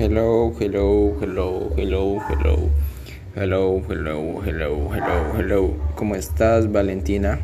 Hello, hello, hello, hello, hello. Hello, hello, hello, hello, hello. ¿Cómo estás, Valentina?